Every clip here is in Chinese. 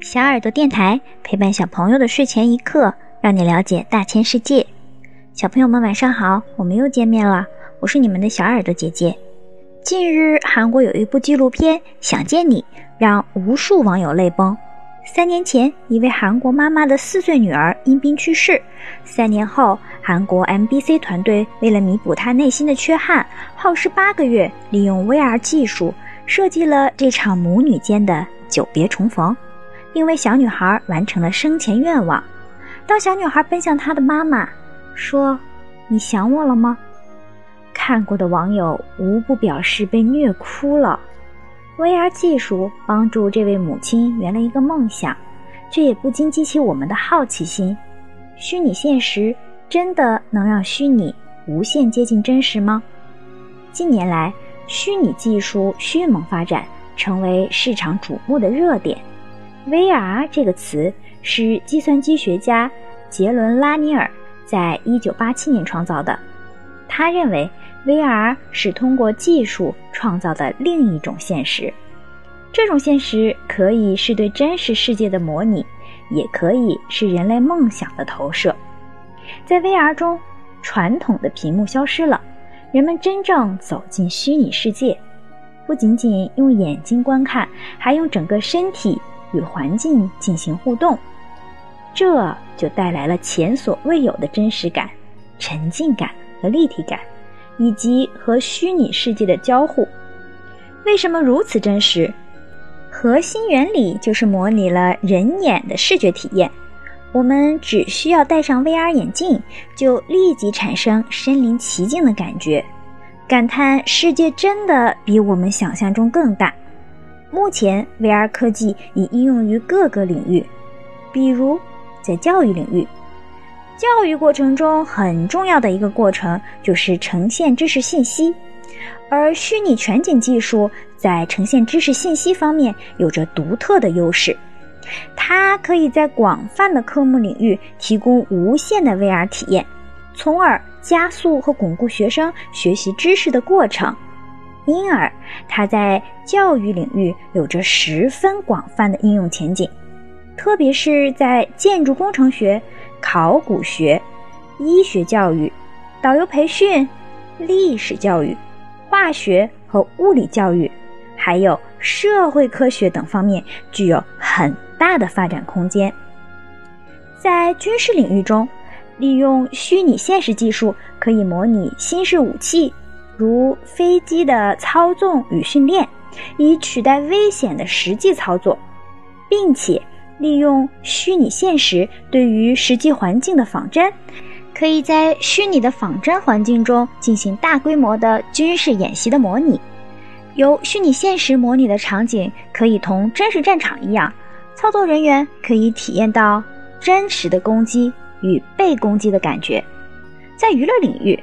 小耳朵电台陪伴小朋友的睡前一刻，让你了解大千世界。小朋友们晚上好，我们又见面了，我是你们的小耳朵姐姐。近日，韩国有一部纪录片《想见你》，让无数网友泪崩。三年前，一位韩国妈妈的四岁女儿因病去世。三年后，韩国 MBC 团队为了弥补她内心的缺憾，耗时八个月，利用 VR 技术设计了这场母女间的久别重逢。并为小女孩完成了生前愿望。当小女孩奔向她的妈妈，说：“你想我了吗？”看过的网友无不表示被虐哭了。VR 技术帮助这位母亲圆了一个梦想，却也不禁激起我们的好奇心：虚拟现实真的能让虚拟无限接近真实吗？近年来，虚拟技术迅猛发展，成为市场瞩目的热点。VR 这个词是计算机学家杰伦·拉尼尔在一九八七年创造的。他认为，VR 是通过技术创造的另一种现实。这种现实可以是对真实世界的模拟，也可以是人类梦想的投射。在 VR 中，传统的屏幕消失了，人们真正走进虚拟世界，不仅仅用眼睛观看，还用整个身体。与环境进行互动，这就带来了前所未有的真实感、沉浸感和立体感，以及和虚拟世界的交互。为什么如此真实？核心原理就是模拟了人眼的视觉体验。我们只需要戴上 VR 眼镜，就立即产生身临其境的感觉，感叹世界真的比我们想象中更大。目前，VR 科技已应用于各个领域，比如在教育领域，教育过程中很重要的一个过程就是呈现知识信息，而虚拟全景技术在呈现知识信息方面有着独特的优势，它可以在广泛的科目领域提供无限的 VR 体验，从而加速和巩固学生学习知识的过程。因而，它在教育领域有着十分广泛的应用前景，特别是在建筑工程学、考古学、医学教育、导游培训、历史教育、化学和物理教育，还有社会科学等方面具有很大的发展空间。在军事领域中，利用虚拟现实技术可以模拟新式武器。如飞机的操纵与训练，以取代危险的实际操作，并且利用虚拟现实对于实际环境的仿真，可以在虚拟的仿真环境中进行大规模的军事演习的模拟。由虚拟现实模拟的场景可以同真实战场一样，操作人员可以体验到真实的攻击与被攻击的感觉。在娱乐领域。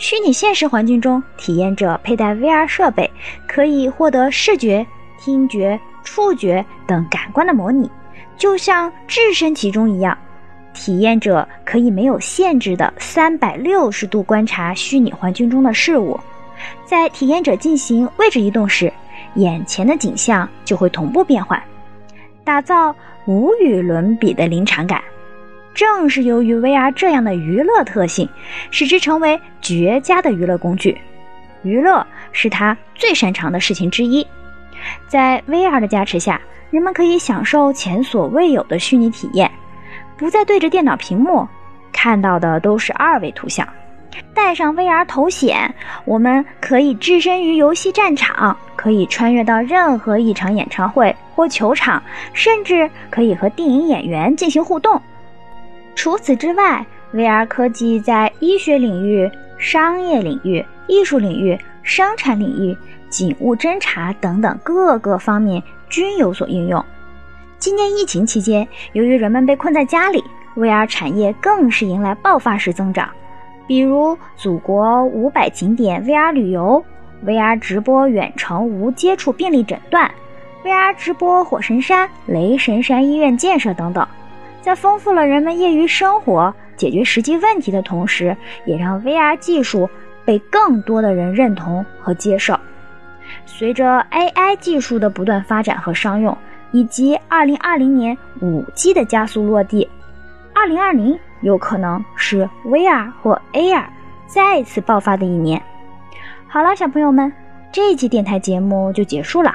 虚拟现实环境中，体验者佩戴 VR 设备，可以获得视觉、听觉、触觉等感官的模拟，就像置身其中一样。体验者可以没有限制的三百六十度观察虚拟环境中的事物，在体验者进行位置移动时，眼前的景象就会同步变换，打造无与伦比的临场感。正是由于 VR 这样的娱乐特性，使之成为绝佳的娱乐工具。娱乐是他最擅长的事情之一。在 VR 的加持下，人们可以享受前所未有的虚拟体验，不再对着电脑屏幕，看到的都是二维图像。戴上 VR 头显，我们可以置身于游戏战场，可以穿越到任何一场演唱会或球场，甚至可以和电影演员进行互动。除此之外，VR 科技在医学领域、商业领域、艺术领域、生产领域、警务侦查等等各个方面均有所应用。今年疫情期间，由于人们被困在家里，VR 产业更是迎来爆发式增长。比如，祖国五百景点 VR 旅游、VR 直播远程无接触病例诊断、VR 直播火神山、雷神山医院建设等等。在丰富了人们业余生活、解决实际问题的同时，也让 VR 技术被更多的人认同和接受。随着 AI 技术的不断发展和商用以及二零二零年五 G 的加速落地，二零二零有可能是 VR 或 AR 再一次爆发的一年。好了，小朋友们，这一期电台节目就结束了。